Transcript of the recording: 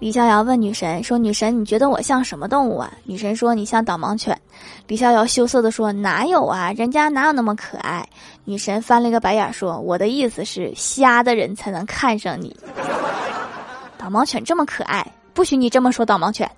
李逍遥问女神说：“女神，你觉得我像什么动物啊？”女神说：“你像导盲犬。”李逍遥羞涩地说：“哪有啊，人家哪有那么可爱？”女神翻了一个白眼说：“我的意思是，瞎的人才能看上你。导盲犬这么可爱，不许你这么说导盲犬。”